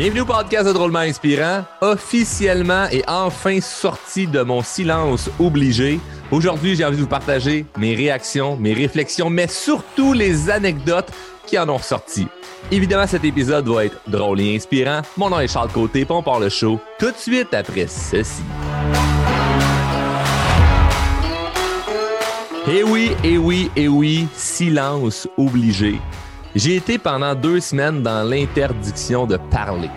Bienvenue au podcast de Drôlement Inspirant, officiellement et enfin sorti de mon silence obligé. Aujourd'hui, j'ai envie de vous partager mes réactions, mes réflexions, mais surtout les anecdotes qui en ont ressorti. Évidemment, cet épisode va être drôle et inspirant. Mon nom est Charles Côté, on part le show tout de suite après ceci. Eh oui, eh oui, eh oui, silence obligé. J'ai été pendant deux semaines dans l'interdiction de parler.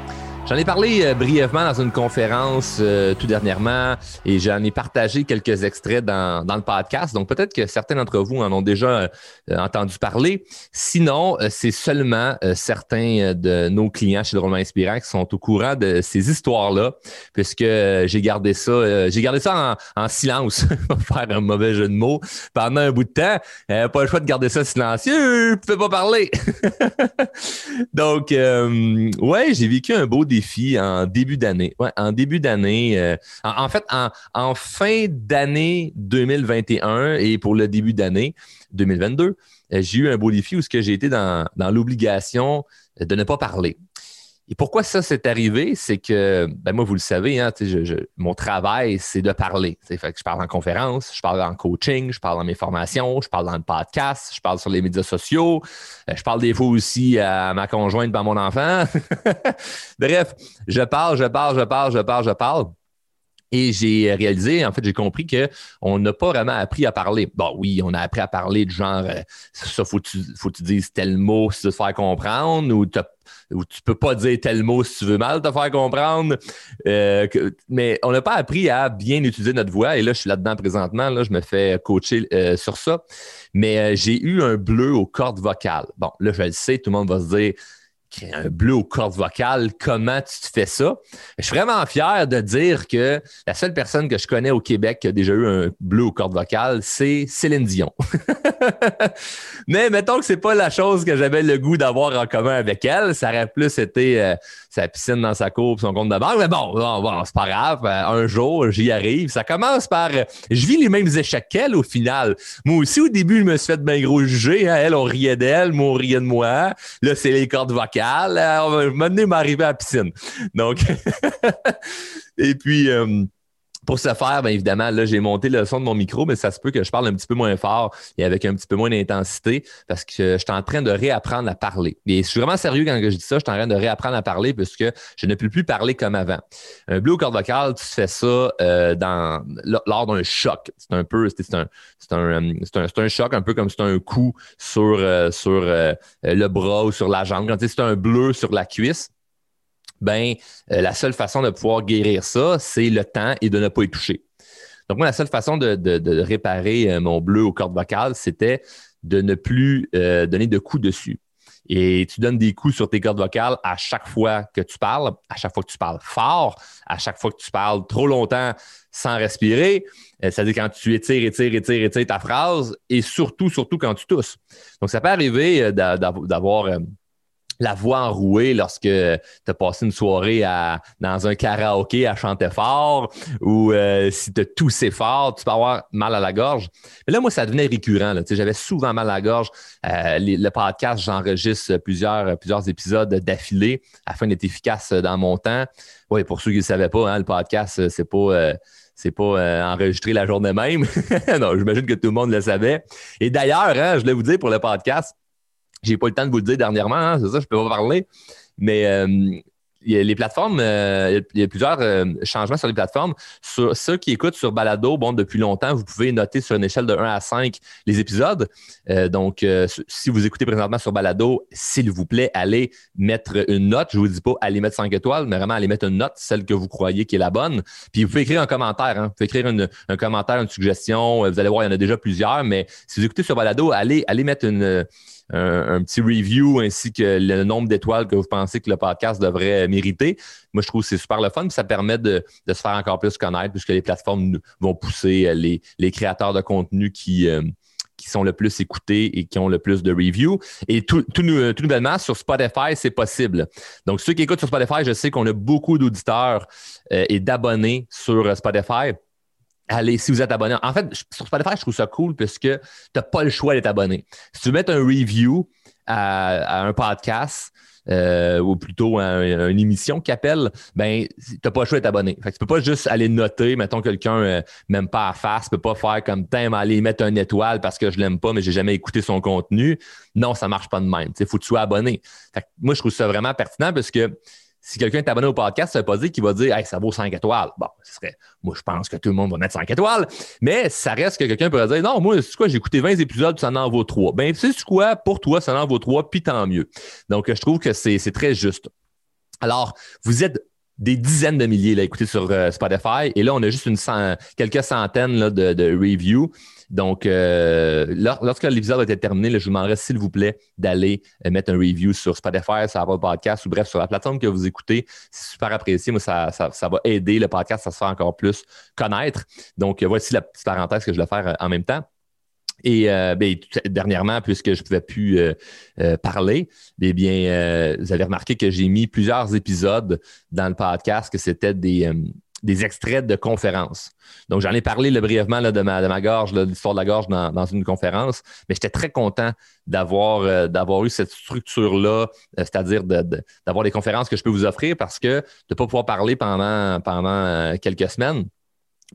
J'en ai parlé euh, brièvement dans une conférence euh, tout dernièrement et j'en ai partagé quelques extraits dans, dans le podcast. Donc peut-être que certains d'entre vous en ont déjà euh, entendu parler. Sinon, c'est seulement certains de nos clients chez Drôlement Inspirant qui sont au courant de ces histoires-là, puisque j'ai gardé ça, j'ai gardé ça en, en silence, faire un mauvais jeu de mots, pendant un bout de temps. pas le choix de garder ça silencieux, peux pas parler. Donc, ouais, j'ai vécu un beau défi en début d'année. Euh, en, fait, en, fin d'année 2021 et pour le début d'année 2022, euh, j'ai eu un beau défi où j'ai été dans, dans l'obligation de ne pas parler. Et pourquoi ça s'est arrivé? C'est que, ben moi, vous le savez, hein, mon travail, c'est de parler. Fait que je parle en conférence, je parle en coaching, je parle dans mes formations, je parle dans le podcast, je parle sur les médias sociaux, euh, je parle des fois aussi à ma conjointe, à mon enfant. Bref, je parle, je parle, je parle, je parle, je parle. Et j'ai réalisé, en fait, j'ai compris qu'on n'a pas vraiment appris à parler. Bon, oui, on a appris à parler de genre, euh, ça, faut que tu, faut que tu dises tel mot si tu veux te faire comprendre, ou, ou tu peux pas dire tel mot si tu veux mal te faire comprendre. Euh, mais on n'a pas appris à bien utiliser notre voix. Et là, je suis là-dedans présentement. Là, je me fais coacher euh, sur ça. Mais j'ai eu un bleu aux cordes vocales. Bon, là, je le sais, tout le monde va se dire un bleu aux cordes vocales, comment tu te fais ça? Je suis vraiment fier de dire que la seule personne que je connais au Québec qui a déjà eu un bleu aux cordes vocales, c'est Céline Dion. Mais mettons que c'est pas la chose que j'avais le goût d'avoir en commun avec elle. Ça aurait plus été euh, sa piscine dans sa cour son compte de banque. Mais bon, bon, c'est pas grave. Euh, un jour, j'y arrive. Ça commence par euh, je vis les mêmes échecs qu'elle au final. Moi aussi, au début, je me suis fait bien gros juger. Hein. Elle, on riait d'elle, moi, on riait de moi. Là, c'est les cordes vocales. Euh, on va m'arriver à la piscine. Donc, et puis, pour ce faire, bien évidemment, là, j'ai monté le son de mon micro, mais ça se peut que je parle un petit peu moins fort et avec un petit peu moins d'intensité parce que je suis en train de réapprendre à parler. Et je suis vraiment sérieux quand je dis ça, je suis en train de réapprendre à parler puisque je ne peux plus parler comme avant. Un bleu au corde vocale, tu fais ça euh, dans, lors d'un choc. C'est un peu, c'est un, un, un, un, choc, un peu comme c'est un coup sur, euh, sur euh, le bras ou sur la jambe. Quand c'est un bleu sur la cuisse, ben euh, la seule façon de pouvoir guérir ça, c'est le temps et de ne pas y toucher. Donc, moi, la seule façon de, réparer euh, mon bleu aux cordes vocales, c'était de ne plus euh, donner de coups dessus. Et tu donnes des coups sur tes cordes vocales à chaque fois que tu parles, à chaque fois que tu parles fort, à chaque fois que tu parles trop longtemps sans respirer. C'est-à-dire quand tu étires, étires, étires, étires ta phrase et surtout, surtout quand tu tousses. Donc, ça peut arriver d'avoir la voix enrouée lorsque tu as passé une soirée dans un karaoké à chanter fort ou euh, si tu as toussé fort, tu peux avoir mal à la gorge. Mais là, moi, ça devenait récurrent. J'avais souvent mal à la gorge. Euh, le podcast, j'enregistre plusieurs, plusieurs épisodes d'affilée afin d'être efficace dans mon temps. Oui, pour ceux qui ne savaient pas, hein, le podcast, c'est pas. Euh, c'est pas enregistré la journée même. non, j'imagine que tout le monde le savait. Et d'ailleurs, hein, je voulais vous dire pour le podcast, j'ai pas eu le temps de vous le dire dernièrement, hein, c'est ça, je peux pas parler. Mais euh, les plateformes, euh, il y a plusieurs euh, changements sur les plateformes. Sur ceux qui écoutent sur Balado, bon, depuis longtemps, vous pouvez noter sur une échelle de 1 à 5 les épisodes. donc, si vous écoutez présentement sur Balado, s'il vous plaît, allez mettre une note. Je ne vous dis pas allez mettre 5 étoiles, mais vraiment allez mettre une note, celle que vous croyez qui est la bonne. Puis vous pouvez écrire un commentaire. Hein. Vous pouvez écrire un commentaire, une suggestion. Vous allez voir, il y en a déjà plusieurs, mais si vous écoutez sur Balado, allez, allez mettre une un, petit review ainsi que le nombre d'étoiles que vous pensez que le podcast devrait mériter. Moi, je trouve que c'est super le fun. ça permet de, se faire encore plus connaître puisque les plateformes vont pousser euh, les, créateurs de contenu qui, euh, qui sont le plus écoutés et qui ont le plus de reviews. Et tout, tout, nouvellement, sur Spotify, c'est possible. Donc, ceux qui écoutent sur Spotify, je sais qu'on a beaucoup d'auditeurs euh, et d'abonnés sur Spotify allez, si vous êtes abonné. En fait, sur Spotify, je trouve ça cool parce que tu n'as pas le choix d'être abonné. Si tu veux mettre un review à, un podcast, euh, ou plutôt une émission qui appelle, ben, tu n'as pas le choix d'être abonné. Fait que tu peux pas juste aller noter, mettons quelqu'un euh, même pas à face, tu peux pas faire comme t'aimes aller mettre un étoile parce que je l'aime pas, mais j'ai jamais écouté son contenu. Non, ça marche pas de même. Il faut que tu sois abonné. Moi, je trouve ça vraiment pertinent parce que si quelqu'un est abonné au podcast, ça ne veut pas dire qu'il va dire hey, ça vaut 5 étoiles. Bon, ce serait. Moi, je pense que tout le monde va mettre 5 étoiles, mais ça reste que quelqu'un pourrait dire Non, moi, c'est quoi, j'ai écouté 20 épisodes, ça en vaut 3. Ben, tu quoi, pour toi, ça en vaut 3, puis tant mieux. Donc, je trouve que c'est très juste. Alors, vous êtes des dizaines de milliers à écouter sur euh, Spotify, et là, on a juste quelques centaines là, de, reviews. Donc, euh, lorsque l'épisode a été terminé, je vous demanderai, s'il vous plaît, d'aller euh, mettre un review sur Spotify, sur Apple Podcast ou bref, sur la plateforme que vous écoutez. C'est super apprécié. Moi, ça, va aider le podcast à se faire encore plus connaître. Donc, voici la petite parenthèse que je vais faire en même temps. Et ben, dernièrement, puisque je ne pouvais plus parler, eh bien, vous avez remarqué que j'ai mis plusieurs épisodes dans le podcast que c'était des, des extraits de conférences. Donc, j'en ai parlé brièvement de, ma, de ma gorge, de l'histoire de la gorge dans, une conférence, mais j'étais très content d'avoir euh, eu cette structure-là, euh, c'est-à-dire d'avoir des conférences que je peux vous offrir parce que de ne pas pouvoir parler pendant, pendant euh, quelques semaines,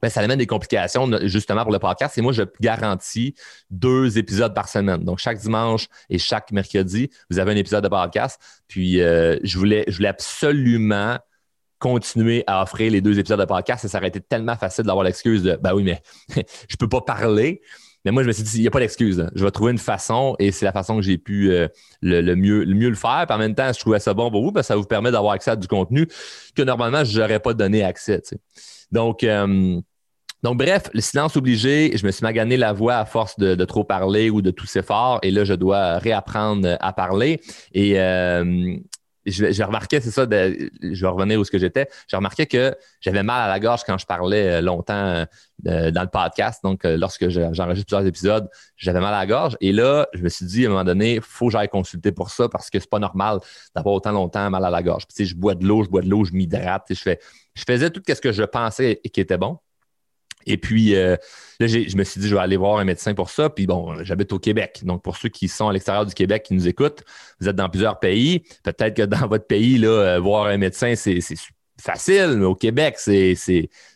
ben, ça amène des complications justement pour le podcast. Et moi, je garantis deux épisodes par semaine. Donc, chaque dimanche et chaque mercredi, vous avez un épisode de podcast. Puis, je, voulais, je voulais absolument continuer à offrir les deux épisodes de podcast et ça aurait été tellement facile d'avoir l'excuse de ben oui, mais je peux pas parler. Mais moi, je me suis dit, il n'y a pas d'excuse. Je vais trouver une façon et c'est la façon que j'ai pu euh, le, mieux, le mieux le faire. Puis en même temps, je trouvais ça bon pour vous parce que ça vous permet d'avoir accès à du contenu que normalement, je n'aurais pas donné accès. Donc, euh, donc, bref, le silence obligé, je me suis magané la voix à force de, trop parler ou de tousser fort. Et là, je dois réapprendre à parler. Et, euh, j'ai remarqué, c'est ça, je vais revenir où ce que j'étais. J'ai remarqué que j'avais mal à la gorge quand je parlais euh, longtemps euh, dans le podcast. Donc, euh, lorsque j'enregistre plusieurs épisodes, j'avais mal à la gorge. Et là, je me suis dit à un moment donné, faut que j'aille consulter pour ça parce que c'est pas normal d'avoir autant longtemps mal à la gorge. Puis, je bois de l'eau, je bois de l'eau, je m'hydrate. Je, fais, je faisais tout ce que je pensais et qui était bon. Et puis, euh, là, je me suis dit, je vais aller voir un médecin pour ça. Puis bon, j'habite au Québec. Donc, pour ceux qui sont à l'extérieur du Québec, qui nous écoutent, vous êtes dans plusieurs pays. Peut-être que dans votre pays, là, euh, voir un médecin, c'est facile, mais au Québec, c'est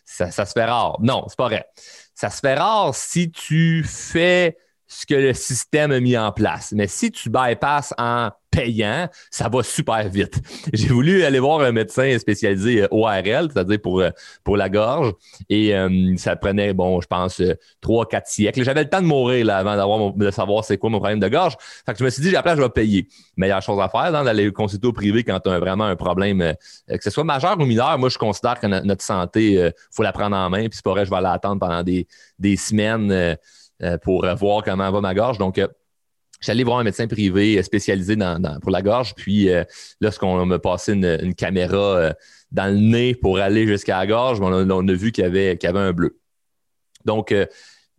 ça, ça se fait rare. Non, c'est pas vrai. Ça se fait rare si tu fais ce que le système a mis en place. Mais si tu bypasses en payant, ça va super vite. J'ai voulu aller voir un médecin spécialisé euh, ORL, c'est-à-dire pour, euh, pour la gorge, et euh, ça prenait, bon, je pense, trois, quatre siècles. J'avais le temps de mourir là, avant d'avoir de savoir c'est quoi mon problème de gorge. Fait que je me suis dit, à la je vais payer. Meilleure chose à faire, hein, d'aller consulter au privé quand tu as vraiment un problème, que ce soit majeur ou mineur. Moi, je considère que notre santé, il faut la prendre en main, puis c'est pas vrai, je vais l'attendre pendant des, des semaines pour voir comment va ma gorge. Donc, J'allais voir un médecin privé spécialisé pour la gorge, puis euh, lorsqu'on m'a passé une, caméra euh, dans le nez pour aller jusqu'à la gorge, on a, vu qu'il y, avait, avait un bleu. Donc, euh,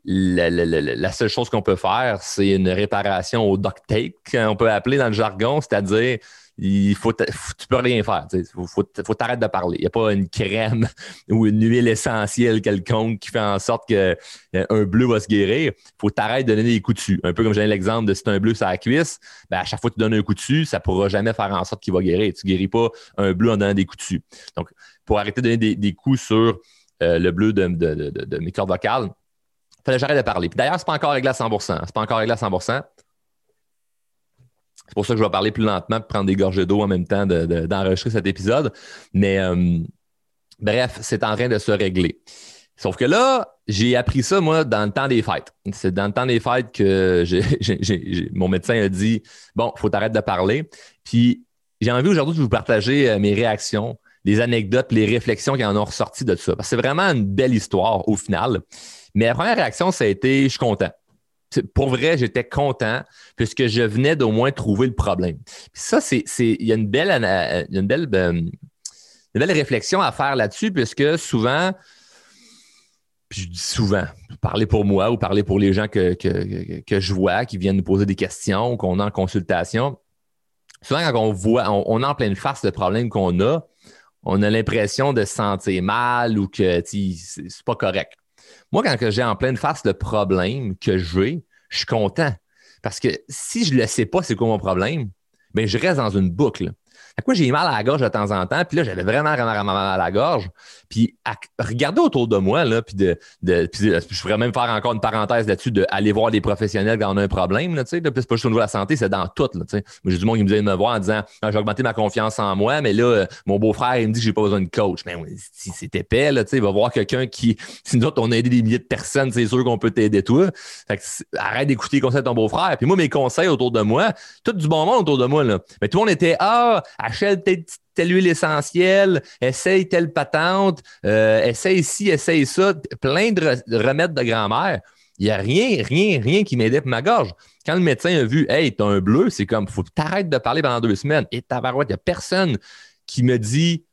la, seule chose qu'on peut faire, c'est une réparation au duct tape, qu'on peut appeler dans le jargon, c'est-à-dire il faut, tu peux rien faire. Il faut, t'arrêter de parler. Il n'y a pas une crème ou une huile essentielle quelconque qui fait en sorte qu'un euh, bleu va se guérir. Il faut t'arrêter de donner des coups dessus. Un peu comme j'ai l'exemple de si tu as un bleu sur la cuisse, ben à chaque fois que tu donnes un coup dessus, ça ne pourra jamais faire en sorte qu'il va guérir. Tu ne guéris pas un bleu en donnant des coups dessus. Donc, pour arrêter de donner des, coups sur euh, le bleu de, de, mes cordes vocales, fallait que j'arrête de parler. d'ailleurs, ce n'est pas encore réglé à 100 Ce n'est pas encore réglé à 100 c'est pour ça que je vais parler plus lentement prendre des gorgées d'eau en même temps d'enregistrer cet épisode. Mais euh, bref, c'est en train de se régler. Sauf que là, j'ai appris ça, moi, dans le temps des fêtes. C'est dans le temps des fêtes que mon médecin a dit Bon, faut t'arrêter de parler. Puis j'ai envie aujourd'hui de vous partager euh, mes réactions, les anecdotes, les réflexions qui en ont ressorti de ça. Parce que c'est vraiment une belle histoire au final. Mais la première réaction, ça a été Je suis content pour vrai, j'étais content puisque je venais d'au moins trouver le problème. ça, c'est, il y a une belle, une belle, euh, une belle réflexion à faire là-dessus puisque souvent, puis je dis souvent, parler pour moi ou parler pour les gens que, que, je vois qui viennent nous poser des questions ou qu'on a en consultation. Souvent, quand on voit, on, a en pleine face le problème qu'on a, on a l'impression de se sentir mal ou que c'est pas correct. Moi, quand j'ai en pleine face le problème que j'ai, je suis content. Parce que si je ne le sais pas, c'est quoi mon problème, bien, je reste dans une boucle. À quoi j'ai mal à la gorge de temps en temps. Puis là, j'avais vraiment, vraiment, vraiment mal à la gorge. Puis à regarder autour de moi, là, puis de, de je pourrais même faire encore une parenthèse là-dessus, d'aller voir des professionnels quand on a un problème. Là, puis c'est pas juste au niveau de la santé, c'est dans tout. Là. J'ai du monde qui me de me voir en disant ah, j'ai augmenté ma confiance en moi, mais là, euh, mon beau-frère, il me dit que j'ai pas besoin de coach. Mais si c'est épais, là, il va voir quelqu'un qui. Si nous autres, on a aidé des milliers de personnes, c'est sûr qu'on peut t'aider toi. Fait que, arrête d'écouter les conseils de ton beau-frère. Puis moi, mes conseils autour de moi, tout du bon monde autour de moi, là. Mais tout le monde était Ah, achète telle huile essentielle, essaye telle patente, euh, essaye ci, essaye ça, plein de, remèdes de grand-mère. Il n'y a rien, rien, rien qui m'aidait pour ma gorge. Quand le médecin a vu, hey, t'as un bleu, c'est comme, faut t'arrêtes de parler pendant deux semaines. Et tabarouette, il n'y a personne qui me dit,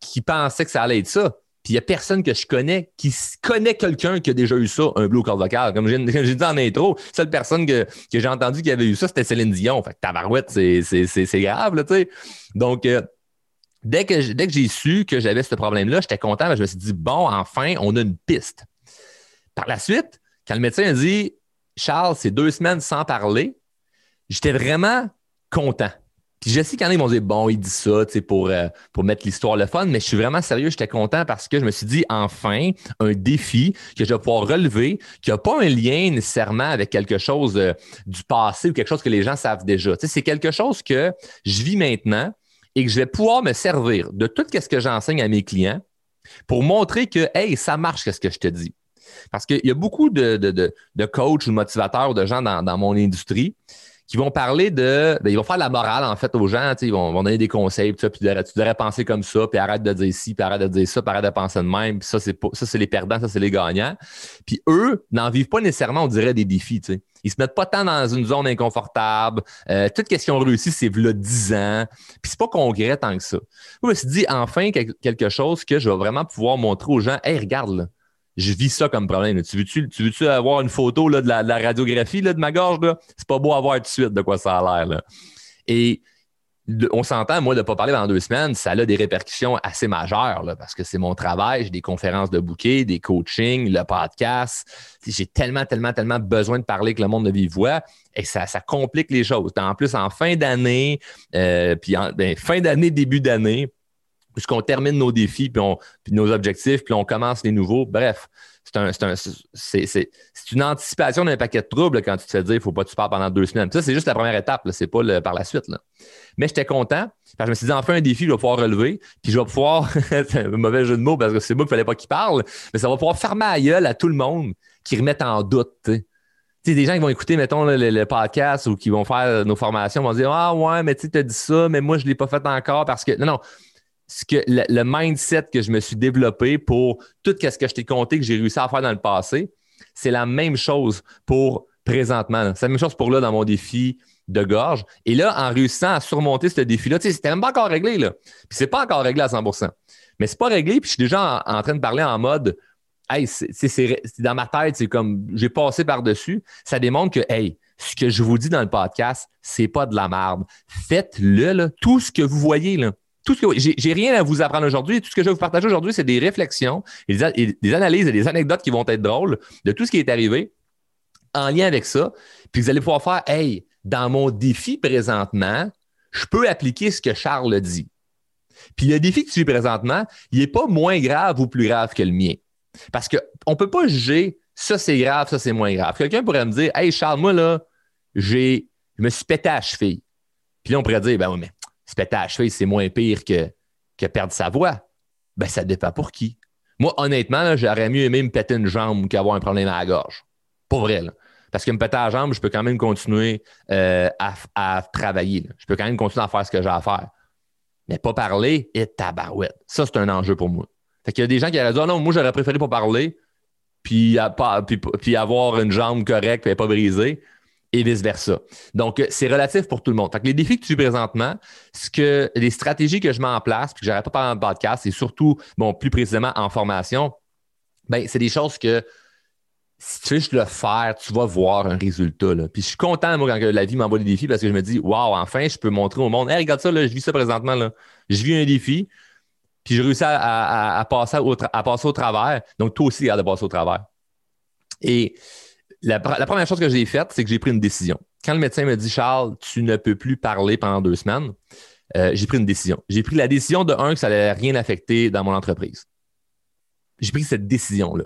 qui pensait que ça allait être ça. Puis il n'y a personne que je connais qui connaît quelqu'un qui a déjà eu ça, un bleu au corps vocal. Comme j'ai dit en intro, seule personne que, que j'ai entendu qui avait eu ça, c'était Céline Dion. Fait que tabarouette, c'est grave, là, tu sais. Donc, euh, dès que, j'ai su que j'avais ce problème-là, j'étais content. je me suis dit, bon, enfin, on a une piste. Par la suite, quand le médecin a dit, Charles, c'est deux semaines sans parler, j'étais vraiment content. Puis je sais qu'il y en a qui m'ont dit bon, il dit ça pour, euh, pour mettre l'histoire le fun, mais je suis vraiment sérieux, j'étais content parce que je me suis dit enfin un défi que je vais pouvoir relever, qui n'a pas un lien nécessairement avec quelque chose euh, du passé ou quelque chose que les gens savent déjà. C'est quelque chose que je vis maintenant et que je vais pouvoir me servir de tout ce que j'enseigne à mes clients pour montrer que hey, ça marche ce que je te dis. Parce qu'il y a beaucoup de, de, de, coachs ou de motivateurs de gens dans, dans mon industrie qui vont parler de. Ben, ils vont faire de la morale, en fait, aux gens. Ils vont, donner des conseils, puis, tu, devrais, penser comme ça, puis arrête de dire ci, puis arrête de dire ça, puis arrête de penser de même. Puis ça, c'est les perdants, ça, c'est les gagnants. Puis eux n'en vivent pas nécessairement, on dirait, des défis. Ils se mettent pas tant dans une zone inconfortable. Euh, toute ce qu'ils ont réussi, c'est là 10 ans. Puis c'est pas concret tant que ça. Je me suis dit, enfin, quelque chose que je vais vraiment pouvoir montrer aux gens. Hey, regarde, là je vis ça comme problème. Tu veux-tu, tu veux-tu avoir une photo là, de, la, radiographie de ma gorge? C'est pas beau à voir tout de suite de quoi ça a l'air. Et on s'entend, moi, de ne pas parler pendant deux semaines, ça a des répercussions assez majeures parce que c'est mon travail, j'ai des conférences de bouquet, des coachings, le podcast. J'ai tellement, tellement, tellement besoin de parler que le monde de vive voix et ça, ça complique les choses. En plus, en fin d'année, euh, puis en ben, fin d'année, début d'année, puisqu'on termine nos défis, puis, on, puis nos objectifs, puis on commence les nouveaux. Bref, c'est une anticipation d'un paquet de troubles quand tu te fais dire ne faut pas que tu parles pendant deux semaines. Ça, c'est juste la première étape, c'est pas le, par la suite. Mais j'étais content. Parce que je me suis dit, enfin, un défi, je vais pouvoir relever, puis je vais pouvoir, c'est un mauvais jeu de mots parce que c'est moi qu'il ne fallait pas qu'il parle, mais ça va pouvoir fermer à gueule à tout le monde qui remettent en doute. Des gens qui vont écouter, mettons, le, podcast ou qui vont faire nos formations vont dire Ah ouais, mais tu as dit ça, mais moi, je ne l'ai pas fait encore parce que. Non, non ce que le, mindset que je me suis développé pour tout ce que je t'ai compté que j'ai réussi à faire dans le passé, c'est la même chose pour présentement. C'est la même chose pour là dans mon défi de gorge. Et là, en réussissant à surmonter ce défi-là, tu sais, c'était même pas encore réglé, là. Puis c'est pas encore réglé à 100% Mais c'est pas réglé, puis je suis déjà en, train de parler en mode Hey, c'est dans ma tête, c'est comme j'ai passé par-dessus. Ça démontre que, hey, ce que je vous dis dans le podcast, c'est pas de la merde. Faites-le, tout ce que vous voyez, là tout ce que j'ai rien à vous apprendre aujourd'hui. Tout ce que je vais vous partager aujourd'hui, c'est des réflexions, et des, analyses et des anecdotes qui vont être drôles de tout ce qui est arrivé en lien avec ça. Puis vous allez pouvoir faire, hey, dans mon défi présentement, je peux appliquer ce que Charles dit. Puis le défi que tu vis présentement, il n'est pas moins grave ou plus grave que le mien. Parce qu'on ne peut pas juger ça c'est grave, ça c'est moins grave. Quelqu'un pourrait me dire, hey Charles, moi là, j'ai, je me suis pété à cheville. Puis là, on pourrait dire, ben oui, mais se péter à cheville, c'est moins pire que, perdre sa voix. Ben, ça dépend pour qui. Moi, honnêtement, j'aurais mieux aimé me péter une jambe qu'avoir un problème à la gorge. Pas vrai, là. Parce que me péter la jambe, je peux quand même continuer euh, à, travailler. Je peux quand même continuer à faire ce que j'ai à faire. Mais pas parler et tabarouette. Ça, c'est un enjeu pour moi. Fait qu'il y a des gens qui auraient dit ah non, moi, j'aurais préféré pas parler, puis, puis, puis, avoir une jambe correcte et pas brisée et vice-versa. Donc, c'est relatif pour tout le monde. Fait que les défis que tu présentement, ce que les stratégies que je mets en place, puis que j'aurais pas parlé dans le podcast, et surtout, bon, plus précisément en formation, ben, c'est des choses que si tu veux juste le faire, tu vas voir un résultat. Puis je suis content, moi, quand la vie m'envoie des défis parce que je me dis, waouh, enfin, je peux montrer au monde, regarde ça, là, je vis ça présentement. Là. Je vis un défi, puis j'ai réussi à, passer au à passer au travers. Donc, toi aussi, regarde de passer au travers. Et la, première chose que j'ai faite, c'est que j'ai pris une décision. Quand le médecin me dit Charles, tu ne peux plus parler pendant deux semaines, euh, j'ai pris une décision. J'ai pris la décision de un que ça n'allait rien affecter dans mon entreprise. J'ai pris cette décision-là.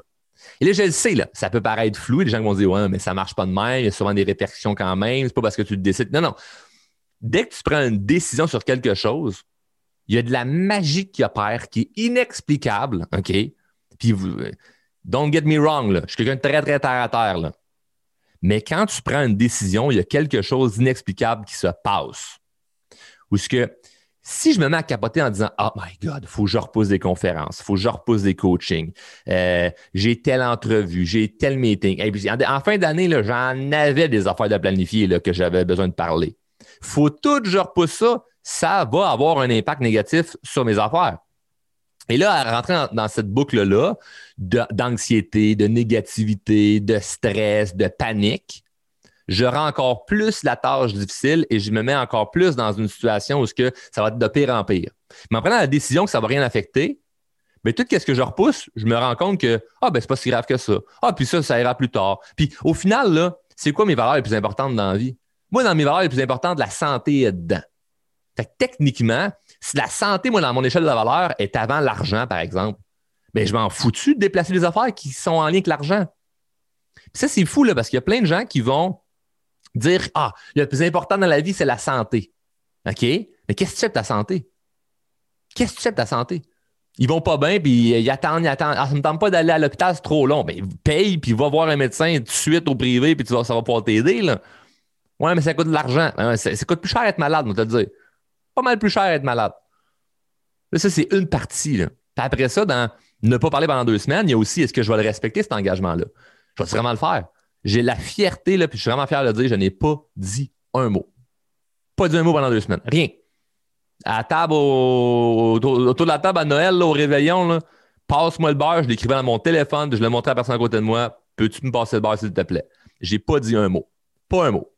Et là, je le sais, là, ça peut paraître flou. Les gens vont dire Ouais, mais ça ne marche pas de même, il y a souvent des répercussions quand même, c'est pas parce que tu le décides. Non, non. Dès que tu prends une décision sur quelque chose, il y a de la magie qui opère, qui est inexplicable, OK? Puis, don't get me wrong, là, je suis quelqu'un de très, très terre à terre, là. Mais quand tu prends une décision, il y a quelque chose d'inexplicable qui se passe. Ou ce que si je me mets à capoter en disant Oh my God, il faut que je repousse des conférences, il faut que je repousse des coachings, euh, j'ai telle entrevue, j'ai tel meeting. en, fin d'année, j'en avais des affaires de planifier là, que j'avais besoin de parler. faut tout que je repousse ça, ça va avoir un impact négatif sur mes affaires. Et là, à rentrer dans, cette boucle-là d'anxiété, de négativité, de stress, de panique, je rends encore plus la tâche difficile et je me mets encore plus dans une situation où que ça va être de pire en pire. Mais en prenant la décision que ça ne va rien affecter, mais tout ce que je repousse, je me rends compte que ah ben c'est pas si grave que ça. Ah puis ça ça ira plus tard. Puis au final là, c'est quoi mes valeurs les plus importantes dans la vie? Moi dans mes valeurs les plus importantes, la santé est dedans. Fait que techniquement, si la santé moi dans mon échelle de valeur est avant l'argent par exemple, ben je m'en fous-tu de déplacer les affaires qui sont en lien avec l'argent? ça c'est fou là parce qu'il y a plein de gens qui vont dire Ah, le plus important dans la vie, c'est la santé. OK? Mais qu'est-ce que tu fais de ta santé? Qu'est-ce que tu fais de ta santé? Ils vont pas bien, puis ils attendent, ils attendent. Ah, ça me tente pas d'aller à l'hôpital, c'est trop long. Mais ben, paye, puis va voir un médecin tout de suite au privé, puis tu vas, ça va pouvoir t'aider. Là. Ouais, mais ça coûte de l'argent. ça, coûte plus cher être malade, on te le dire. Pas mal plus cher être malade. Ça, c'est une partie. Après ça, dans ne pas parler pendant deux semaines, il y a aussi est-ce que je vais le respecter, cet engagement-là? Je vais vraiment le faire? J'ai la fierté, là, puis je suis vraiment fier de le dire, je n'ai pas dit un mot. Pas dit un mot pendant deux semaines. Rien. À table, autour de la table à Noël, au réveillon, passe-moi le beurre, je l'écrivais dans mon téléphone, je le montrais à la personne à côté de moi. Peux-tu me passer le beurre, s'il te plaît? J'ai pas dit un mot. Pas un mot.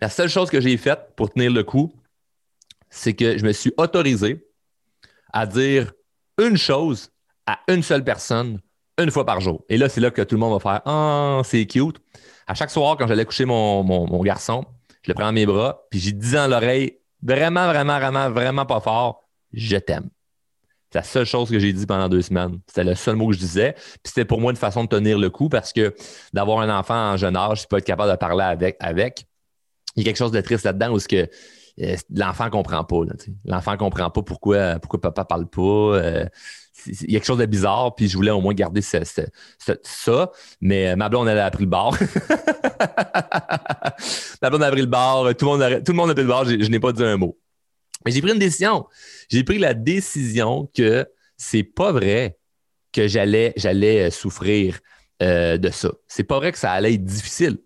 La seule chose que j'ai faite pour tenir le coup, c'est que je me suis autorisé à dire une chose à une seule personne une fois par jour. Et là, c'est là que tout le monde va faire Ah, c'est cute. À chaque soir, quand j'allais coucher mon, garçon, je le prends dans mes bras, puis j'ai dit dans l'oreille, vraiment, vraiment, vraiment, vraiment pas fort, je t'aime. C'est la seule chose que j'ai dit pendant deux semaines. C'était le seul mot que je disais. Puis c'était pour moi une façon de tenir le coup parce que d'avoir un enfant en jeune âge, je peux être capable de parler avec, avec. Il y a quelque chose de triste là-dedans où que euh, l'enfant ne comprend pas. L'enfant ne comprend pas pourquoi, pourquoi papa ne parle pas. Euh, il y a quelque chose de bizarre, puis je voulais au moins garder ça. Mais euh, ma blonde, elle a pris le bar. ma blonde a pris le bar. Tout le monde a, tout le monde a pris le bar. Je, n'ai pas dit un mot. Mais j'ai pris une décision. J'ai pris la décision que c'est pas vrai que j'allais, j'allais euh, souffrir euh, de ça. C'est pas vrai que ça allait être difficile.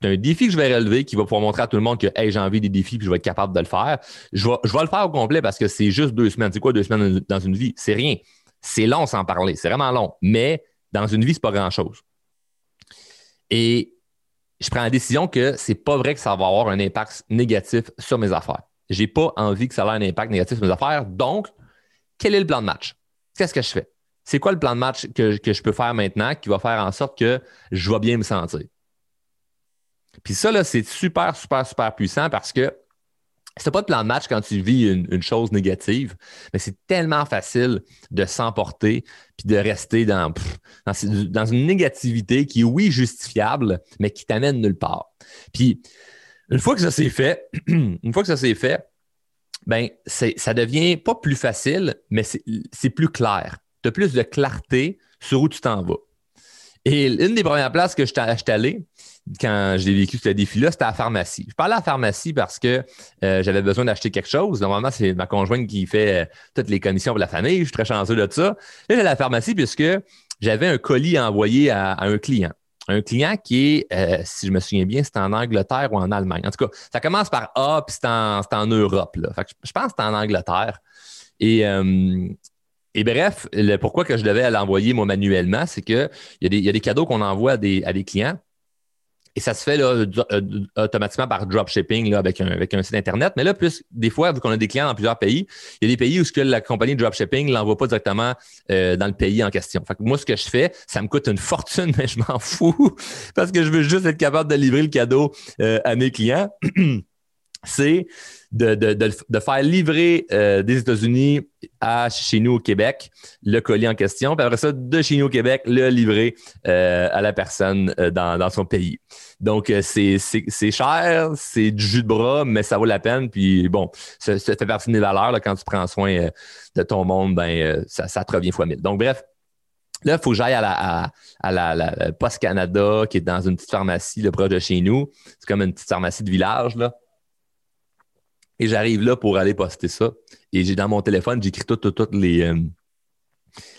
C'est un défi que je vais relever qui va pouvoir montrer à tout le monde que j'ai envie des défis puis je vais être capable de le faire. Je vais, le faire au complet parce que c'est juste deux semaines. C'est quoi deux semaines dans une vie? C'est rien. C'est long sans parler, c'est vraiment long. Mais dans une vie, c'est pas grand-chose. Et je prends la décision que c'est pas vrai que ça va avoir un impact négatif sur mes affaires. J'ai pas envie que ça ait un impact négatif sur mes affaires. Donc, quel est le plan de match? Qu'est-ce que je fais? C'est quoi le plan de match que, je peux faire maintenant qui va faire en sorte que je vais bien me sentir? Puis ça, là, c'est super, super, super puissant parce que c'est pas de plan de match quand tu vis une, chose négative, mais c'est tellement facile de s'emporter puis de rester dans, dans, une négativité qui est, oui, justifiable, mais qui t'amène nulle part. Puis, une fois que ça s'est fait, une fois que ça s'est fait, ben, ça devient pas plus facile, mais c'est plus clair. Tu as plus de clarté sur où tu t'en vas. Et une des premières places que je suis allé, quand j'ai vécu ce défi-là, c'était à la pharmacie. Je parlais à la pharmacie parce que euh, j'avais besoin d'acheter quelque chose. Normalement, c'est ma conjointe qui fait euh, toutes les commissions pour la famille. Je suis très chanceux de ça. Là, j'allais à la pharmacie puisque j'avais un colis envoyé à, un client. Un client qui est, euh, si je me souviens bien, c'est en Angleterre ou en Allemagne. En tout cas, ça commence par A, puis c'est en, Europe. Je pense que c'est en Angleterre. Et, bref, pourquoi que je devais l'envoyer moi manuellement, c'est qu'il y, y, a des cadeaux qu'on envoie à des, à des clients. Et ça se fait là, euh, automatiquement par dropshipping là, avec, un, avec un site Internet. Mais là, plus des fois, vu qu'on a des clients dans plusieurs pays, il y a des pays où ce que la compagnie dropshipping ne l'envoie pas directement euh, dans le pays en question. Fait que moi, ce que je fais, ça me coûte une fortune, mais je m'en fous parce que je veux juste être capable de livrer le cadeau euh, à mes clients. c'est de, faire livrer euh, des États-Unis à chez nous au Québec le colis en question, puis après ça, de chez nous au Québec, le livrer euh, à la personne euh, dans, son pays. Donc, c'est cher, c'est du jus de bras, mais ça vaut la peine. Puis bon, ça, fait partie des valeurs. quand tu prends soin de ton monde, ben, ça, ça te revient fois mille. Donc, bref, Là, il faut que j'aille à la, à, la, Post Canada, qui est dans une petite pharmacie le proche de chez nous. C'est comme une petite pharmacie de village. Là. Et j'arrive là pour aller poster ça. Et j'ai dans mon téléphone, j'écris tous tout, les, euh,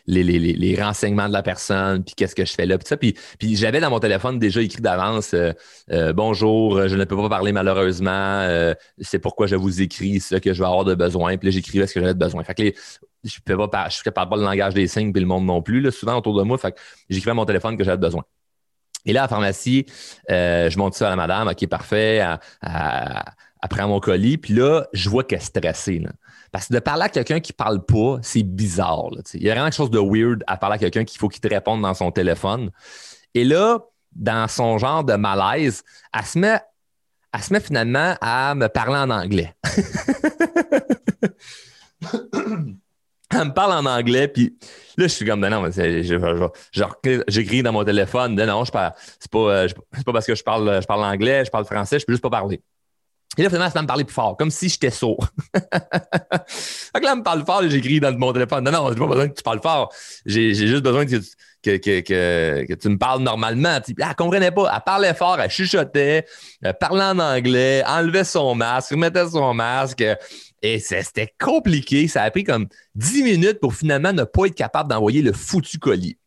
les, les, renseignements de la personne, puis qu'est-ce que je fais là, puis ça. Puis, j'avais dans mon téléphone déjà écrit d'avance euh, euh, Bonjour, je ne peux pas parler malheureusement, c'est pourquoi je vous écris, ce que je vais avoir de besoin. Puis là, j'écrivais ce que j'avais de besoin. Fait je ne pas, je parle pas le langage des signes, puis le monde non plus, souvent autour de moi. Fait j'écrivais à mon téléphone que j'avais besoin. Et là, à la pharmacie, je monte ça à la madame, OK, parfait. à, après mon colis, puis là, je vois qu'elle est stressée. Parce que de parler à quelqu'un qui parle pas, c'est bizarre. il y a vraiment quelque chose de weird à parler à quelqu'un qu'il faut qu'il te réponde dans son téléphone. Et là, dans son genre de malaise, elle se met, finalement à me parler en anglais. elle me parle en anglais, puis là, je suis comme, non, j'écris dans mon téléphone, non, je parle, c'est pas, euh, parce que je parle, je parle anglais, je parle français, je peux juste pas parler. Et là, finalement, ça me parler plus fort, comme si j'étais sourd. que là, elle me parle fort et j'écris dans mon téléphone. Non, non, j'ai pas besoin que tu parles fort. J'ai juste besoin que, tu me parles normalement. Elle elle comprenait pas. Elle parlait fort, elle chuchotait, elle parlait en anglais, enlevait son masque, remettait son masque. Et c'était compliqué. Ça a pris comme 10 minutes pour finalement ne pas être capable d'envoyer le foutu colis.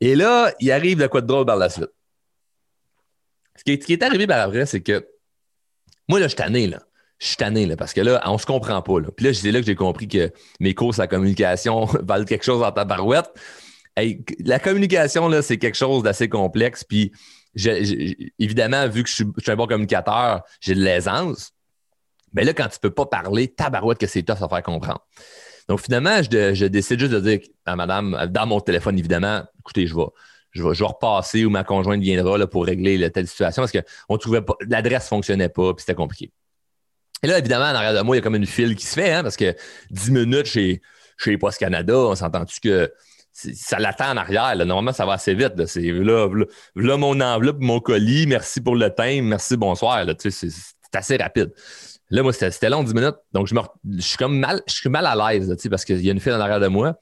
Et là, il arrive de quoi de drôle par la suite. Ce qui est, ce qui est arrivé par après, c'est que moi, là, je suis tanné, là. Je suis tanné, là, parce que là, on se comprend pas. Puis là, c'est là que j'ai compris que mes courses à communication valent quelque chose en tabarouette. Hey, la communication, là, c'est quelque chose d'assez complexe. Puis, évidemment, vu que je suis, un bon communicateur, j'ai de l'aisance. Mais là, quand tu peux pas parler, tabarouette que c'est tough à faire comprendre. Donc, finalement, je, décide juste de dire à madame, dans mon téléphone, évidemment, écoutez, je vais, je vais, je repasser ou ma conjointe viendra là, pour régler telle situation parce qu'on trouvait pas, l'adresse ne fonctionnait pas, puis c'était compliqué. Et là, évidemment, en arrière de moi, il y a comme une file qui se fait, hein, parce que 10 minutes chez, chez Post Canada, on s'entend-tu que ça l'attend en arrière. Normalement, ça va assez vite. C'est là, là, mon enveloppe, mon colis, merci pour le temps, merci, bonsoir. c'est assez rapide. Là, moi, c'était long, 10 minutes. Donc, je, suis comme mal, je suis mal à l'aise parce qu'il y a une file en arrière de moi.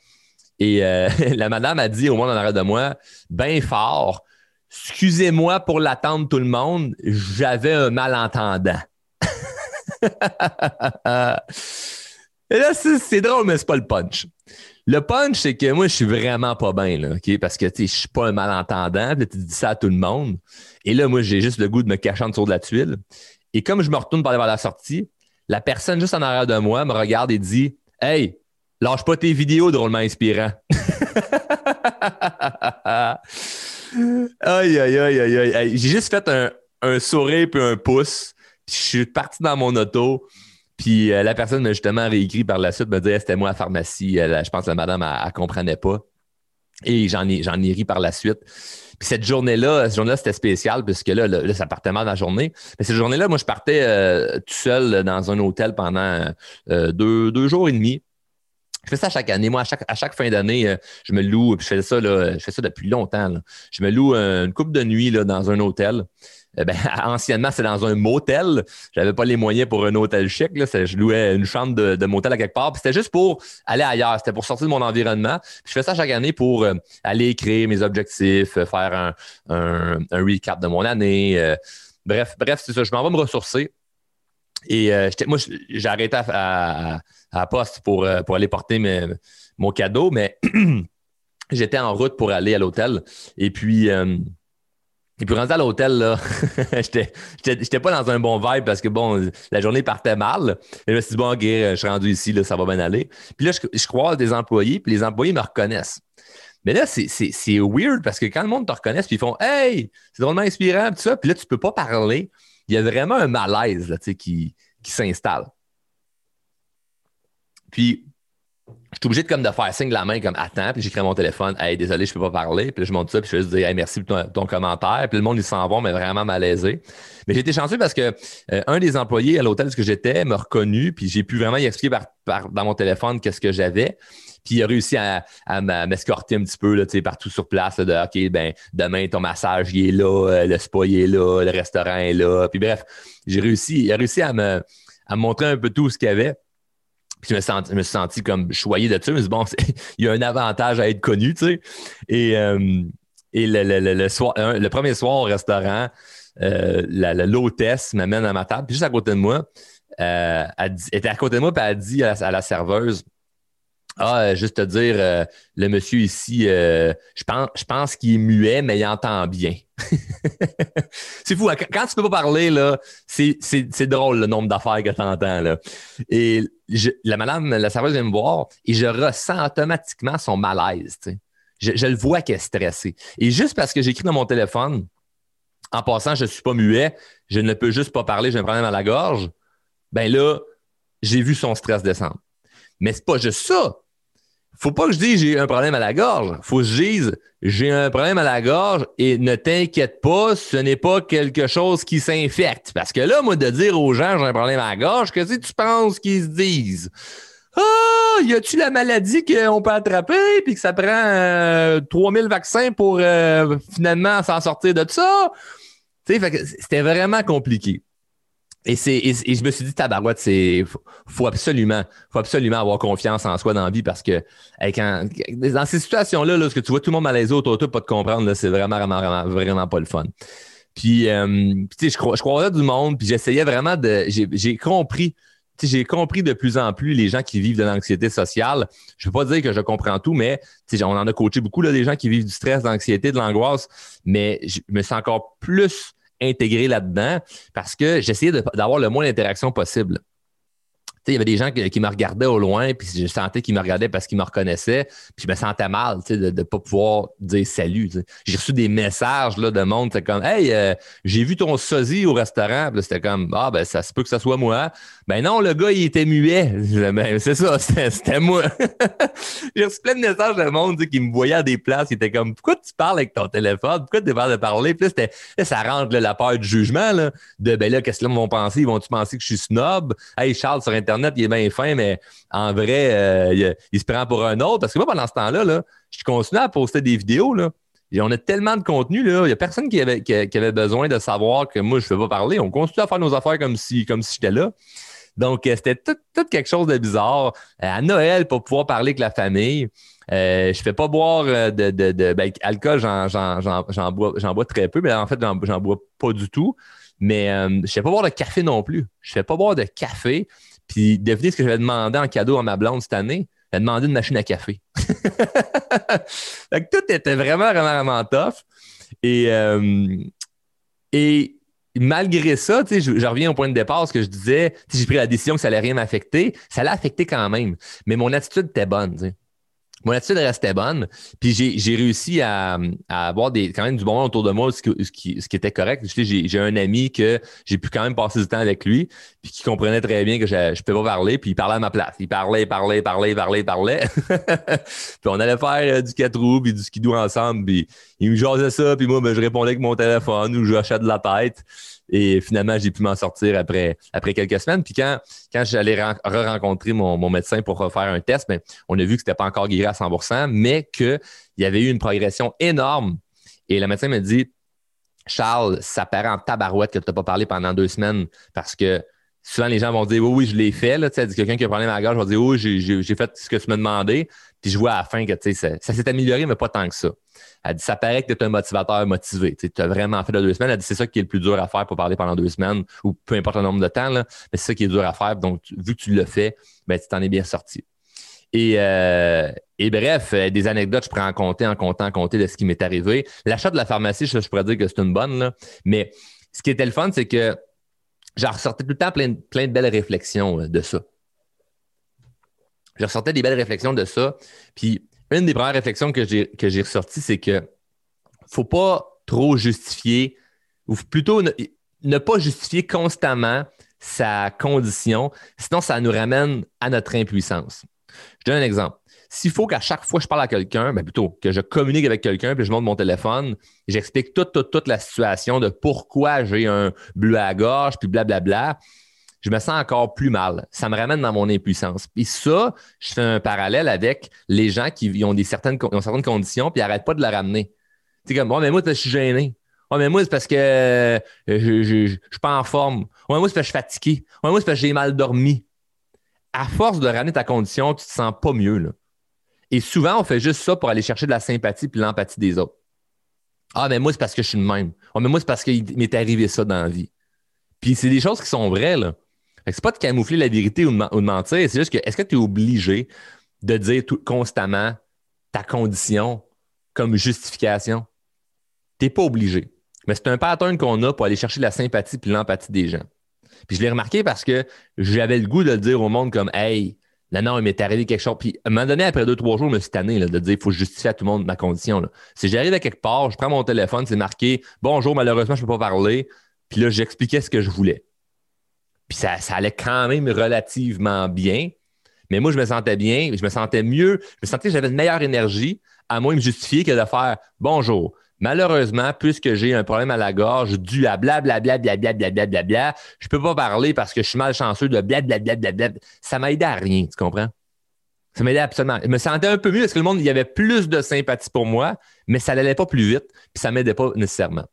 Et euh, la madame a dit au moins en arrière de moi, bien fort, excusez-moi pour l'attendre tout le monde, j'avais un malentendant. Et là, c'est drôle, mais c'est pas le punch. Le punch, c'est que moi, je suis vraiment pas bien, parce que je suis pas un malentendant. Tu dis ça à tout le monde. Et là, moi, j'ai juste le goût de me cacher en dessous de la tuile. Et comme je me retourne pour aller vers la sortie, la personne juste en arrière de moi me regarde et dit Hey, Lâche pas tes vidéos drôlement inspirants. aïe, aïe, aïe, aïe, aïe. J'ai juste fait un, un sourire puis un pouce. je suis parti dans mon auto. Puis euh, la personne m'a justement réécrit par la suite, me dit c'était moi à la pharmacie. je pense que la madame, elle, comprenait pas. Et j'en ai, j'en ai ri par la suite. Puis cette journée-là, cette journée-là, c'était spécial puisque là, là, ça partait mal dans la journée. Mais cette journée-là, moi, je partais euh, tout seul dans un hôtel pendant euh, deux, deux jours et demi. Je fais ça chaque année. Moi, à chaque, à chaque fin d'année, euh, je me loue, puis je fais ça, là, je fais ça depuis longtemps. Je me loue une coupe de nuit là, dans un hôtel. Eh ben, anciennement, c'est dans un motel. J'avais pas les moyens pour un hôtel chic. Là. Je louais une chambre de, motel à quelque part. C'était juste pour aller ailleurs. C'était pour sortir de mon environnement. je fais ça chaque année pour euh, aller écrire mes objectifs, euh, faire un, un, un, recap de mon année. bref, bref, c'est ça. Je m'en vais me ressourcer. Et euh, moi, j'ai arrêté à, poste pour, euh, pour aller porter mon cadeau, mais j'étais en route pour aller à l'hôtel. Et puis, euh, et puis rendu à l'hôtel, j'étais pas dans un bon vibe parce que bon, la journée partait mal. Et je me suis dit, bon, ok, je suis rendu ici, là, ça va bien aller. Puis là, je, croise des employés, puis les employés me reconnaissent. Mais là, c'est weird parce que quand le monde te reconnaît, puis ils font Hey, c'est drôlement inspirant, tout. Puis là, tu peux pas parler il y a vraiment un malaise là, qui, qui s'installe. Puis, suis obligé de, comme, de faire signe de la main, comme attends, puis j'écris à mon téléphone, hey, désolé, je peux pas parler. Puis je monte ça, puis je vais juste dire, hey, merci pour ton, commentaire. Puis le monde, il s'en va, mais vraiment malaisé. Mais j'étais chanceux parce que euh, un des employés à l'hôtel où j'étais m'a reconnu, puis j'ai pu vraiment y expliquer par, dans mon téléphone qu'est-ce que j'avais. Puis il a réussi à, m'escorter un petit peu là, partout sur place. de OK, ben demain, ton massage, il est là, euh, le spa, il est là, le restaurant est là. Puis bref, j'ai réussi, il a réussi à me, à me montrer un peu tout ce qu'il y avait. Puis je me, je me suis senti comme choyé de ça. Je me suis dit, bon, il y a un avantage à être connu, tu sais. Et, euh, et le, le, le, soir, le premier soir au restaurant, euh, l'hôtesse m'amène à ma table, puis juste à côté de moi, euh, elle, était à côté de moi, puis elle a dit à la, serveuse Ah, juste te dire, le monsieur ici, je pense, je pense qu'il est muet, mais il entend bien. c'est fou. Hein. Quand tu peux pas parler, là, c'est, drôle le nombre d'affaires que tu entends. Et la madame, la serveuse vient me voir et je ressens automatiquement son malaise. Je, le vois qu'elle est stressée. Et juste parce que j'écris dans mon téléphone, en passant, je ne suis pas muet, je ne peux juste pas parler, j'ai un problème à la gorge, ben là, j'ai vu son stress descendre. Mais c'est pas juste ça faut pas que je dise j'ai un problème à la gorge. Faut que je dise j'ai un problème à la gorge et ne t'inquiète pas, ce n'est pas quelque chose qui s'infecte. Parce que là, moi, de dire aux gens j'ai un problème à la gorge, que si tu penses qu'ils se disent? Ah, y a-tu la maladie qu'on peut attraper puis que ça prend 3000 euh, vaccins pour euh, finalement s'en sortir de ça? Tu sais, c'était vraiment compliqué. Et, c'est, et, je me suis dit, tabarouette, c'est faut absolument, faut absolument avoir confiance en soi dans la vie parce que dans ces situations-là, là, ce que tu vois tout le monde malaisé autour de toi, pas te comprendre, c'est vraiment, vraiment, vraiment, pas le fun. Puis, euh, tu sais, je, crois, je croisais du monde, puis j'essayais vraiment de. J'ai, j'ai compris, j'ai compris de plus en plus les gens qui vivent de l'anxiété sociale. Je ne veux pas dire que je comprends tout, mais on en a coaché beaucoup, là, des gens qui vivent du stress, de l'anxiété, de l'angoisse, mais je me sens encore plus intégré là-dedans parce que j'essayais d'avoir le moins d'interaction possible il y avait des gens qui, me regardaient au loin, puis je sentais qu'ils me regardaient parce qu'ils me reconnaissaient, puis je me sentais mal de ne pas pouvoir dire salut. J'ai reçu des messages là, de monde, c'était comme Hey, euh, j'ai vu ton sosie au restaurant, puis c'était comme Ah, ben ça se peut que ce soit moi. Ben non, le gars, il était muet. Ben, c'est ça, c'était moi. j'ai reçu plein de messages de monde qui me voyait à des places, qui étaient comme Pourquoi tu parles avec ton téléphone? Pourquoi tu pas de parler? Puis là, ça rentre la peur du jugement là, de ben là, qu'est-ce que là vont penser? Ils vont-tu penser que je suis snob? Hey, Charles, sur Internet, Internet, il est bien fin, mais en vrai, euh, il, se prend pour un autre. Parce que moi, pendant ce temps-là, là, je continue à poster des vidéos. Là. Et on a tellement de contenu, là. Il n'y a personne qui avait, besoin de savoir que moi, je ne fais pas parler. On continue à faire nos affaires comme si, comme si j'étais là. Donc, euh, c'était tout, quelque chose de bizarre. Euh, à Noël, pour pouvoir parler avec la famille, euh, je fais pas boire de, de, de ben, alcool, j'en bois, bois, très peu, mais en fait, j'en bois pas du tout. Mais je ne fais pas boire de café non plus. Je ne fais pas boire de café. Puis devinez ce que j'avais demandé en cadeau à ma blonde cette année? Elle demandé une machine à café. tout était vraiment, vraiment, vraiment tough. Et, euh, et malgré ça, je, je, reviens au point de départ, ce que je disais, j'ai pris la décision que ça allait rien m'affecter. Ça l'a affecté quand même. Mais mon attitude était bonne. Mon attitude restait bonne. Puis j'ai réussi à, avoir des, quand même du bon autour de moi, ce, qui, était correct. J'ai un ami que j'ai pu quand même passer du temps avec lui, puis qui comprenait très bien que je ne pouvais pas parler, puis il parlait à ma place. Il parlait, parlait, parlait, parlait, parlait. puis on allait faire euh, du quatre roues, puis du skidoo ensemble, puis il me jasait ça, puis moi, ben, je répondais avec mon téléphone ou je hochais de la tête. Et finalement, j'ai pu m'en sortir après, après quelques semaines. Puis quand, quand j'allais re-rencontrer mon, médecin pour refaire un test, ben, on a vu que ce n'était pas encore guéri à 100% mais qu'il y avait eu une progression énorme. Et le médecin me dit Charles, ça paraît en tabarouette que tu n'as pas parlé pendant deux semaines parce que souvent les gens vont dire Oui, oui, je l'ai fait. Là, quelqu'un qui a un problème à la gorge va dire Oui, j'ai fait ce que tu m'as demandé. Puis je vois à la fin que ça s'est amélioré, mais pas tant que ça. Elle dit Ça paraît que tu es un motivateur motivé. Tu as vraiment fait de deux semaines. Elle dit C'est ça qui est le plus dur à faire pour parler pendant deux semaines ou peu importe le nombre de temps. Là, mais c'est ça qui est dur à faire. Donc, vu que tu l'as fait, ben, tu t'en es bien sorti. Et, euh, et, bref, euh, des anecdotes, je pourrais en compter, en compter, en compter de ce qui m'est arrivé. L'achat de la pharmacie, je, pourrais dire que c'est une bonne, là. mais ce qui était le fun, c'est que j'en ressortais tout le temps plein, plein de belles réflexions euh, de ça. Je ressortais des belles réflexions de ça. Puis une des premières réflexions que j'ai, ressorties, c'est que faut pas trop justifier, ou plutôt ne, pas justifier constamment sa condition, sinon ça nous ramène à notre impuissance. Je donne un exemple. S'il faut qu'à chaque fois que je parle à quelqu'un, ben plutôt que je communique avec quelqu'un, puis je monte mon téléphone, j'explique toute, toute, toute la situation de pourquoi j'ai un bleu à la gorge, puis blablabla, je me sens encore plus mal. Ça me ramène dans mon impuissance. Puis ça, je fais un parallèle avec les gens qui ont, des certaines, conditions, puis n'arrêtent pas de la ramener. C'est comme, bon, mais moi, je suis gêné. Ouais, mais moi, c'est parce que je ne suis pas en forme. Ouais, moi, c'est parce que je suis fatigué. Ouais, moi, c'est parce que j'ai mal dormi. À force de ramener ta condition, tu te sens pas mieux. Là. Et souvent, on fait juste ça pour aller chercher de la sympathie et l'empathie des autres. Ah, mais moi, c'est parce que je suis le même. Ah, mais moi, c'est parce qu'il m'est arrivé ça dans la vie. Puis c'est des choses qui sont vraies, là. C'est pas de camoufler la vérité ou de, mentir, c'est juste que est-ce que tu es obligé de dire constamment ta condition comme justification? Tu n'es pas obligé. Mais c'est un pattern qu'on a pour aller chercher la sympathie et l'empathie des gens. Puis je l'ai remarqué parce que j'avais le goût de le dire au monde comme Hey, non, non, il m'est arrivé quelque chose. Puis à un moment donné, après deux, trois jours, je me suis tanné de dire il faut justifier à tout le monde ma condition. Si j'arrive à quelque part, je prends mon téléphone, c'est marqué Bonjour, malheureusement, je ne peux pas parler. Puis là, j'expliquais ce que je voulais. Puis ça, allait quand même relativement bien. Mais moi, je me sentais bien, je me sentais mieux, je me sentais que j'avais une meilleure énergie à moins de me justifier que de faire Bonjour, Malheureusement, puisque j'ai un problème à la gorge dû à blablabla, blablabla, blablabla, je peux pas parler parce que je suis malchanceux de blablabla, blablabla. Ça m'aidait à rien, tu comprends? Ça m'aidait absolument. Je me sentais un peu mieux parce que le monde, il y avait plus de sympathie pour moi, mais ça n'allait pas plus vite, puis ça m'aidait pas nécessairement.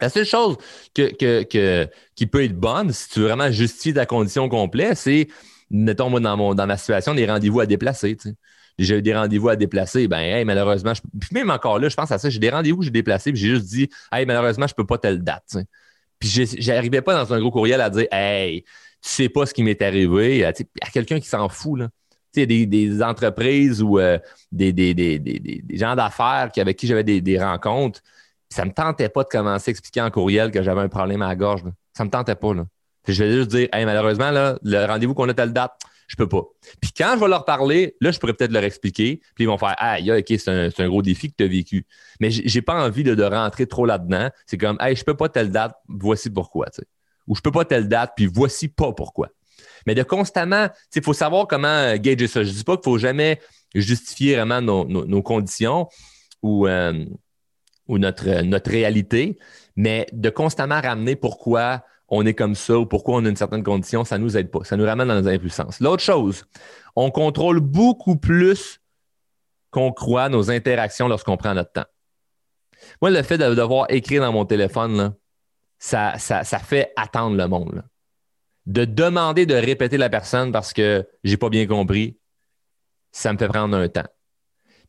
La seule chose qui peut être bonne, si tu veux vraiment justifier ta condition complète, c'est, mettons, moi, dans, dans ma situation, des rendez-vous à déplacer. Tu sais j'ai eu des rendez-vous à déplacer. Ben, hey, malheureusement, puis même encore là, je pense à ça, j'ai des rendez-vous j'ai déplacés, puis j'ai juste dit, hey, malheureusement, je peux pas telle date. Puis j'arrivais pas dans un gros courriel à dire, hey, tu sais pas ce qui m'est arrivé. À, quelqu'un qui s'en fout, là. Tu sais, des, des, entreprises ou euh, des, gens d'affaires avec qui j'avais des, rencontres. Ça me tentait pas de commencer à expliquer en courriel que j'avais un problème à la gorge. Là. Ça me tentait pas. Là. Je vais juste dire, hey, malheureusement, le rendez-vous qu'on a telle date, je peux pas. Puis quand je vais leur parler, là, je pourrais peut-être leur expliquer. Puis ils vont faire Ah, OK, c'est un, gros défi que tu as vécu. Mais j'ai pas envie de, rentrer trop là-dedans. C'est comme Hey, je peux pas telle date, voici pourquoi. Ou je peux pas telle date, puis voici pas pourquoi. Mais de constamment, il faut savoir comment gager ça. Je dis pas qu'il faut jamais justifier vraiment nos, conditions ou, euh, ou notre, notre réalité, mais de constamment ramener pourquoi on est comme ça ou pourquoi on a une certaine condition, ça ne nous aide pas. Ça nous ramène dans nos impuissances. L'autre chose, on contrôle beaucoup plus qu'on croit nos interactions lorsqu'on prend notre temps. Moi, le fait de devoir écrire dans mon téléphone, ça, ça, fait attendre le monde. De demander de répéter la personne parce que j'ai pas bien compris, ça me fait prendre un temps.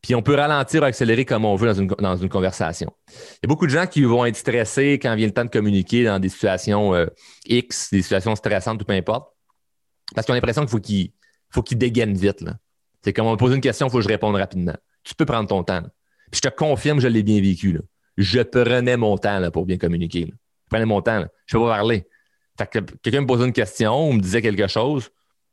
Puis on peut ralentir ou accélérer comme on veut dans une, conversation. Il y a beaucoup de gens qui vont être stressés quand vient le temps de communiquer dans des situations euh, X, des situations stressantes, tout peu importe, parce qu'ils ont l'impression qu'il faut qu'ils qu'ils dégainent vite. C'est comme on me pose une question, il faut que je réponde rapidement. Tu peux prendre ton temps. Puis je te confirme, je l'ai bien vécu. Je prenais mon temps pour bien communiquer. Je prenais mon temps. Je ne peux pas parler. Fait que quelqu'un me posait une question ou me disait quelque chose,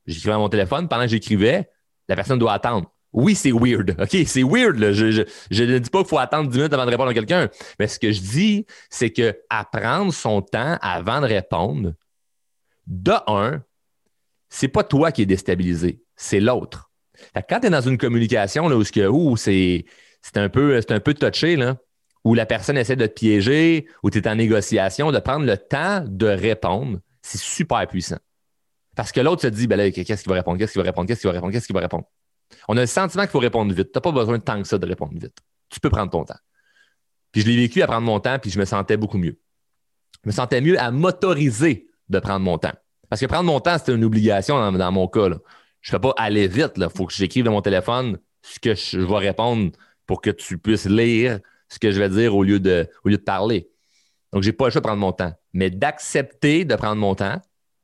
j'écrivais à mon téléphone. Pendant que j'écrivais, la personne doit attendre. Oui, c'est weird. OK, c'est weird. Je, ne dis pas qu'il faut attendre 10 minutes avant de répondre à quelqu'un. Mais ce que je dis, c'est que apprendre son temps avant de répondre, de un, c'est pas toi qui es déstabilisé, c'est l'autre. Quand tu es dans une communication là, où, c'est, un peu, un peu touché, là, où la personne essaie de te piéger, où tu es en négociation, de prendre le temps de répondre, c'est super puissant. Parce que l'autre se dit, ben là, qu'est-ce qu'il va répondre, qu'est-ce qu'il va répondre, qu'est-ce qu'il va répondre, qu'est-ce qu'il va répondre? On a le sentiment qu'il faut répondre vite. Tu n'as pas besoin de tant que ça de répondre vite. Tu peux prendre ton temps. Puis je l'ai vécu à prendre mon temps, puis je me sentais beaucoup mieux. Je me sentais mieux à m'autoriser de prendre mon temps. Parce que prendre mon temps, c'était une obligation dans, mon cas. Je ne fais pas aller vite. Il faut que j'écrive dans mon téléphone ce que je vais répondre pour que tu puisses lire ce que je vais dire au lieu de, au lieu de parler. Donc, je n'ai pas le choix de prendre mon temps. Mais d'accepter de prendre mon temps,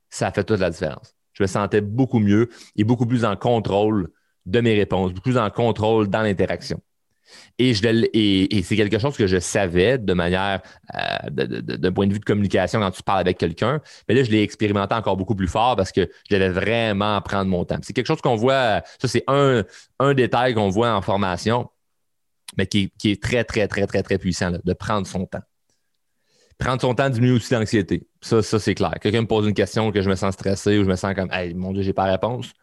ça fait toute la différence. Je me sentais beaucoup mieux et beaucoup plus en contrôle de mes réponses, beaucoup plus en contrôle dans l'interaction. Et, c'est quelque chose que je savais de manière, euh, d'un point de vue de communication quand tu parles avec quelqu'un. Mais là, je l'ai expérimenté encore beaucoup plus fort parce que je devais vraiment prendre mon temps. C'est quelque chose qu'on voit, ça c'est un, un détail qu'on voit en formation, mais qui, est très, très, très, très, très puissant, de prendre son temps. Prendre son temps diminue aussi l'anxiété. Ça, ça c'est clair. Quelqu'un me pose une question que je me sens stressé ou je me sens comme, hey, mon Dieu, j'ai pas réponse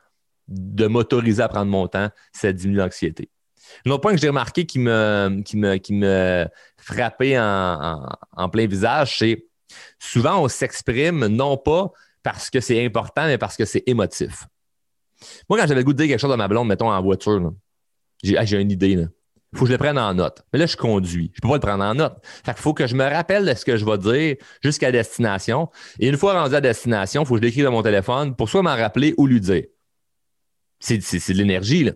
de m'autoriser à prendre mon temps, ça diminue l'anxiété. L'autre point que j'ai remarqué qui me, qui frappait en, plein visage, c'est souvent on s'exprime non pas parce que c'est important, mais parce que c'est émotif. Moi, quand j'avais le goût de dire quelque chose à ma blonde, mettons en voiture, j'ai une idée. Il faut que je le prenne en note. Mais là, je conduis. Je ne peux pas le prendre en note. Fait faut que je me rappelle de ce que je vais dire jusqu'à destination. Et une fois rendu à destination, il faut que je l'écrive dans mon téléphone pour soit m'en rappeler ou lui dire. C'est de l'énergie, là.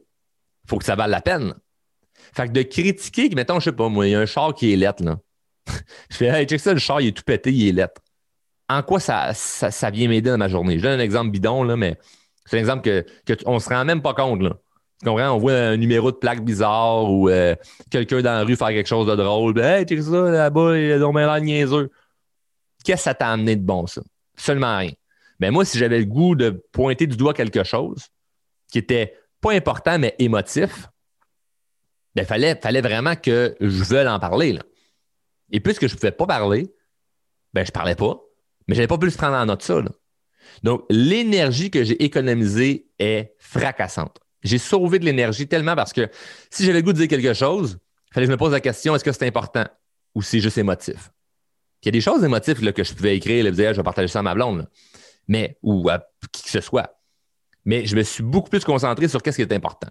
faut que ça vale la peine. Fait que de critiquer, mettons, je sais pas, moi, il y a un char qui est lettre, là. je fais, hey, check ça, le char, il est tout pété, il est lettre. En quoi ça, ça, vient m'aider dans ma journée? Je donne un exemple bidon, là, mais c'est un exemple que, qu'on ne se rend même pas compte, là. Tu comprends? On voit un numéro de plaque bizarre ou euh, quelqu'un dans la rue faire quelque chose de drôle. Hey, check ça, là-bas, il a l'air niaiseux. Qu'est-ce que ça t'a amené de bon, ça? Seulement rien. Mais moi, si j'avais le goût de pointer du doigt quelque chose qui était pas important, mais émotif, il ben, fallait, fallait vraiment que je veuille en parler. Là. Et puisque je ne pouvais pas parler, ben, je ne parlais pas, mais je n'avais pas pu se prendre en note ça. Donc, l'énergie que j'ai économisée est fracassante. J'ai sauvé de l'énergie tellement parce que si j'avais le goût de dire quelque chose, il fallait que je me pose la question est-ce que c'est important ou c'est juste émotif? Il y a des choses émotives là, que je pouvais écrire, là, dire je vais partager ça à ma blonde, mais ou à qui que ce soit. Mais je me suis beaucoup plus concentré sur qu'est-ce qui est important.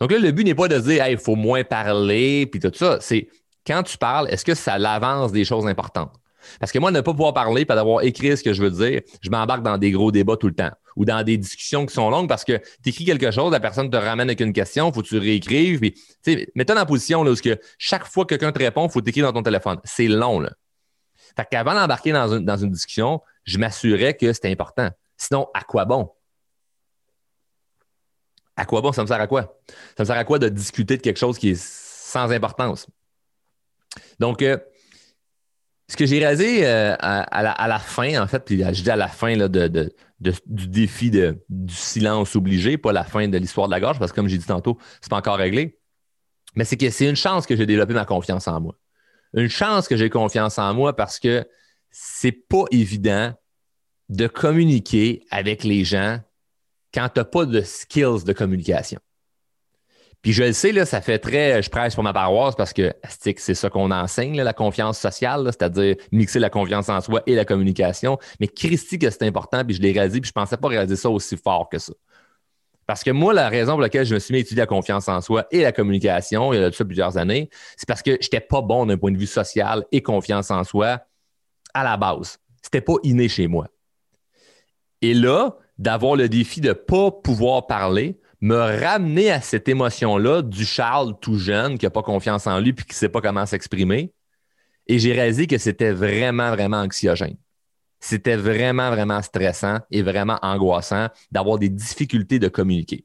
Donc là, le but n'est pas de dire il faut moins parler puis tout ça. C'est quand tu parles, est-ce que ça l'avance des choses importantes? Parce que moi, ne pas pouvoir parler, pas d'avoir écrit ce que je veux dire, je m'embarque dans des gros débats tout le temps ou dans des discussions qui sont longues parce que tu écris quelque chose, la personne te ramène avec une question, il faut que tu réécrives. mets-toi dans la position là, où que chaque fois que quelqu'un te répond, il faut t'écrire dans ton téléphone. C'est long. Là. Fait qu'avant d'embarquer dans dans une discussion, je m'assurais que c'était important. Sinon, à quoi bon? À quoi bon? Ça me sert à quoi? Ça me sert à quoi de discuter de quelque chose qui est sans importance? Donc, euh, ce que j'ai réalisé euh, à, la, fin, en fait, puis je dis à la fin de, du défi de, du silence obligé, pas la fin de l'histoire de la gorge, parce que comme j'ai dit tantôt, c'est pas encore réglé. Mais c'est que c'est une chance que j'ai développé ma confiance en moi. Une chance que j'ai confiance en moi parce que c'est pas évident de communiquer avec les gens quand tu n'as pas de skills de communication. Puis je le sais, là, ça fait très, je prêche pour ma paroisse parce que c'est ça qu'on enseigne, la confiance sociale, c'est-à-dire mixer la confiance en soi et la communication. Mais Christy, que c'est important, puis je l'ai réalisé, puis je ne pensais pas réaliser ça aussi fort que ça. Parce que moi, la raison pour laquelle je me suis mis à étudier la confiance en soi et la communication, il y a ça plusieurs années, c'est parce que je n'étais pas bon d'un point de vue social et confiance en soi à la base. Ce n'était pas inné chez moi. Et là, d'avoir le défi de ne pas pouvoir parler, me ramener à cette émotion-là du Charles tout jeune qui n'a pas confiance en lui puis qui ne sait pas comment s'exprimer. Et j'ai réalisé que c'était vraiment, vraiment anxiogène. C'était vraiment, vraiment stressant et vraiment angoissant d'avoir des difficultés de communiquer.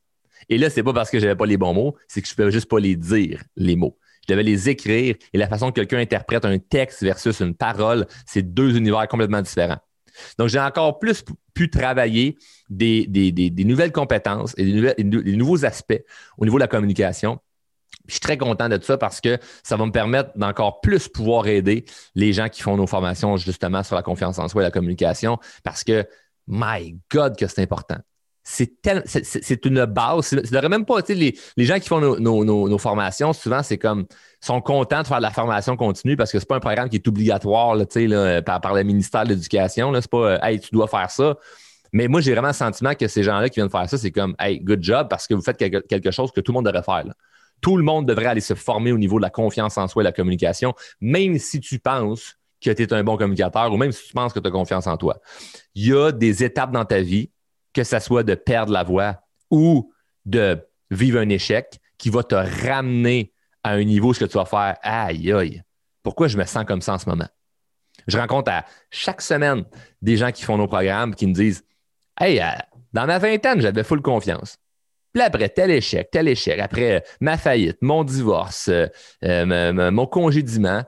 Et là, c'est pas parce que je n'avais pas les bons mots, c'est que je ne pouvais juste pas les dire, les mots. Je devais les écrire et la façon que quelqu'un interprète un texte versus une parole, c'est deux univers complètement différents. Donc, j'ai encore plus pu travailler des, nouvelles compétences et des, nouveaux aspects au niveau de la communication. je suis très content de ça parce que ça va me permettre d'encore plus pouvoir aider les gens qui font nos formations justement sur la confiance en soi et la communication parce que, my God, que c'est important c'est une base. Même pas, les, les gens qui font nos, formations, souvent, c'est comme, sont contents de faire de la formation continue parce que c'est pas un programme qui est obligatoire là, par, par le ministère de l'Éducation. C'est pas, hey, tu dois faire ça. Mais moi, j'ai vraiment le sentiment que ces gens-là qui viennent faire ça, c'est comme, hey, good job parce que vous faites quelque, chose que tout le monde devrait faire. Tout le monde devrait aller se former au niveau de la confiance en soi et la communication, même si tu penses que tu es un bon communicateur ou même si tu penses que tu as confiance en toi. Il y a des étapes dans ta vie que ce soit de perdre la voix ou de vivre un échec qui va te ramener à un niveau où ce que tu vas faire aïe aïe, pourquoi je me sens comme ça en ce moment? Je rencontre à chaque semaine des gens qui font nos programmes qui me disent Hey, euh, dans ma vingtaine, j'avais full confiance. Puis après, tel échec, tel échec, après euh, ma faillite, mon divorce, euh, mon congédiement,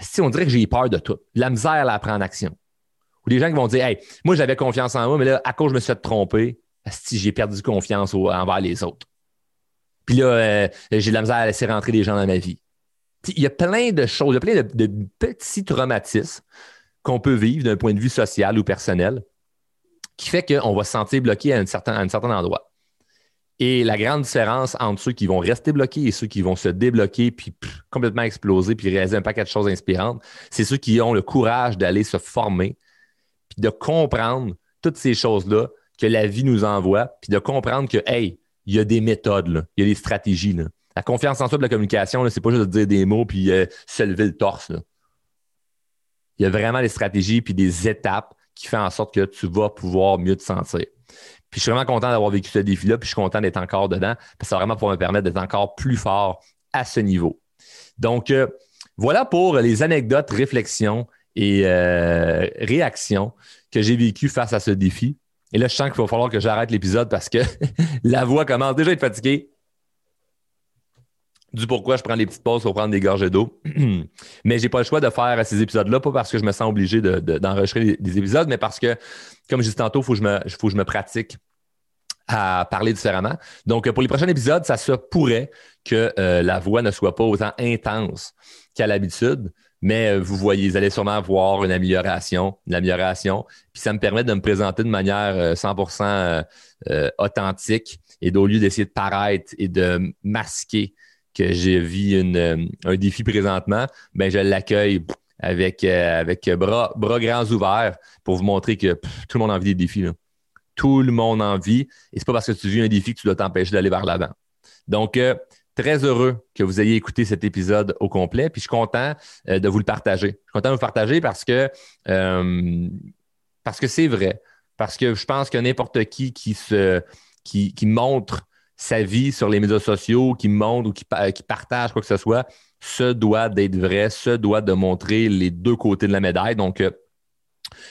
si on dirait que j'ai peur de tout. La misère à prendre action. Ou des gens qui vont dire Hey, moi, j'avais confiance en moi, mais là, à cause je me suis fait tromper, si j'ai perdu confiance envers les autres. Puis là, euh, j'ai de la misère à laisser rentrer des gens dans ma vie. Il y a plein de choses, il y a plein de, petits traumatismes qu'on peut vivre d'un point de vue social ou personnel qui fait qu'on va se sentir bloqué à un certain, endroit. Et la grande différence entre ceux qui vont rester bloqués et ceux qui vont se débloquer puis complètement exploser puis réaliser un paquet de choses inspirantes, c'est ceux qui ont le courage d'aller se former de comprendre toutes ces choses-là que la vie nous envoie puis de comprendre que, hey, il y a des méthodes, il y a des stratégies. La confiance en soi de la communication, c'est pas juste de dire des mots puis euh, se lever le torse. Il y a vraiment des stratégies puis des étapes qui font en sorte que tu vas pouvoir mieux te sentir. Puis je suis vraiment content d'avoir vécu ce défi-là, puis je suis content d'être encore dedans, parce que ça va vraiment pour me permettre d'être encore plus fort à ce niveau. Donc, euh, voilà pour les anecdotes, réflexions et euh, réactions que j'ai vécues face à ce défi. Et là, je sens qu'il va falloir que j'arrête l'épisode parce que la voix commence déjà à être fatiguée. Du pourquoi je prends des petites pauses pour prendre des gorgées d'eau. mais je n'ai pas le choix de faire ces épisodes-là, pas parce que je me sens obligé d'enregistrer des épisodes, mais parce que, comme je disais tantôt, il faut, faut, que je me pratique à parler différemment. Donc, pour les prochains épisodes, ça se pourrait que euh, la voix ne soit pas autant intense qu'à l'habitude, mais euh, vous voyez, vous allez sûrement voir une amélioration, une amélioration. Puis ça me permet de me présenter de manière 100% euh, authentique et au lieu d'essayer de paraître et de masquer que j'ai vu un défi présentement, ben je l'accueille avec, avec bras, bras grands ouverts pour vous montrer que tout le monde a envie des défis. Là tout le monde en vit. Et c'est pas parce que tu vis un défi que tu dois t'empêcher d'aller vers l'avant. Donc, euh, très heureux que vous ayez écouté cet épisode au complet. Puis je suis content euh, de vous le partager. Je suis content de vous partager parce que euh, parce que c'est vrai. Parce que je pense que n'importe qui qui montre sa vie sur les médias sociaux, qui montre ou qui, qui partage quoi que ce soit, se doit d'être vrai, se doit de montrer les deux côtés de la médaille. Donc,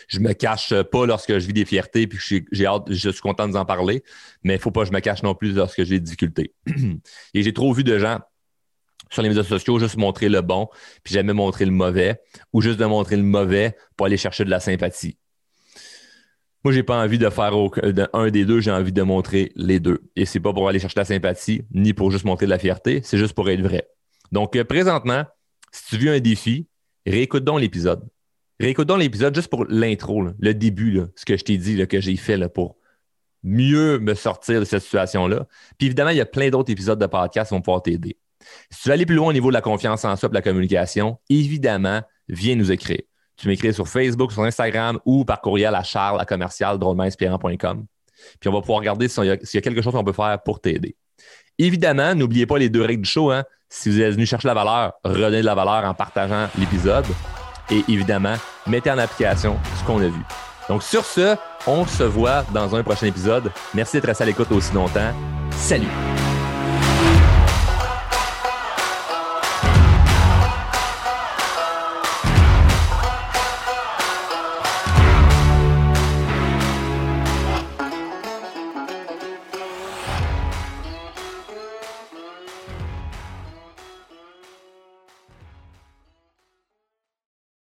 je me cache pas lorsque je vis des fiertés puis j'ai hâte, je suis content de vous en parler, mais il faut pas que je me cache non plus lorsque j'ai des difficultés. Et j'ai trop vu de gens sur les médias sociaux juste montrer le bon puis jamais montrer le mauvais ou juste de montrer le mauvais pour aller chercher de la sympathie. Moi, j'ai pas envie de faire un des deux, j'ai envie de montrer les deux. Et c'est pas pour aller chercher de la sympathie, ni pour juste montrer de la fierté, c'est juste pour être vrai. Donc, euh, présentement, si tu vis un défi, réécoute donc l'épisode. Réécoute l'épisode juste pour l'intro, le début, ce que je t'ai dit, que j'ai fait pour mieux me sortir de cette situation-là. Puis évidemment, il y a plein d'autres épisodes de podcast qui vont pouvoir t'aider. Si tu veux aller plus loin au niveau de la confiance en soi et de la communication, évidemment, viens nous écrire. Tu m'écris sur Facebook, sur Instagram ou par courriel à charles à commercial Puis on va pouvoir regarder s'il y, a quelque chose qu'on peut faire pour t'aider. Évidemment, n'oubliez pas les deux règles du show. Hein. Si vous êtes venu chercher la valeur, redonnez de la valeur en partageant l'épisode et évidemment, mettez en application ce qu'on a vu. Donc sur ce, on se voit dans un prochain épisode. Merci d'être resté à l'écoute aussi longtemps. Salut!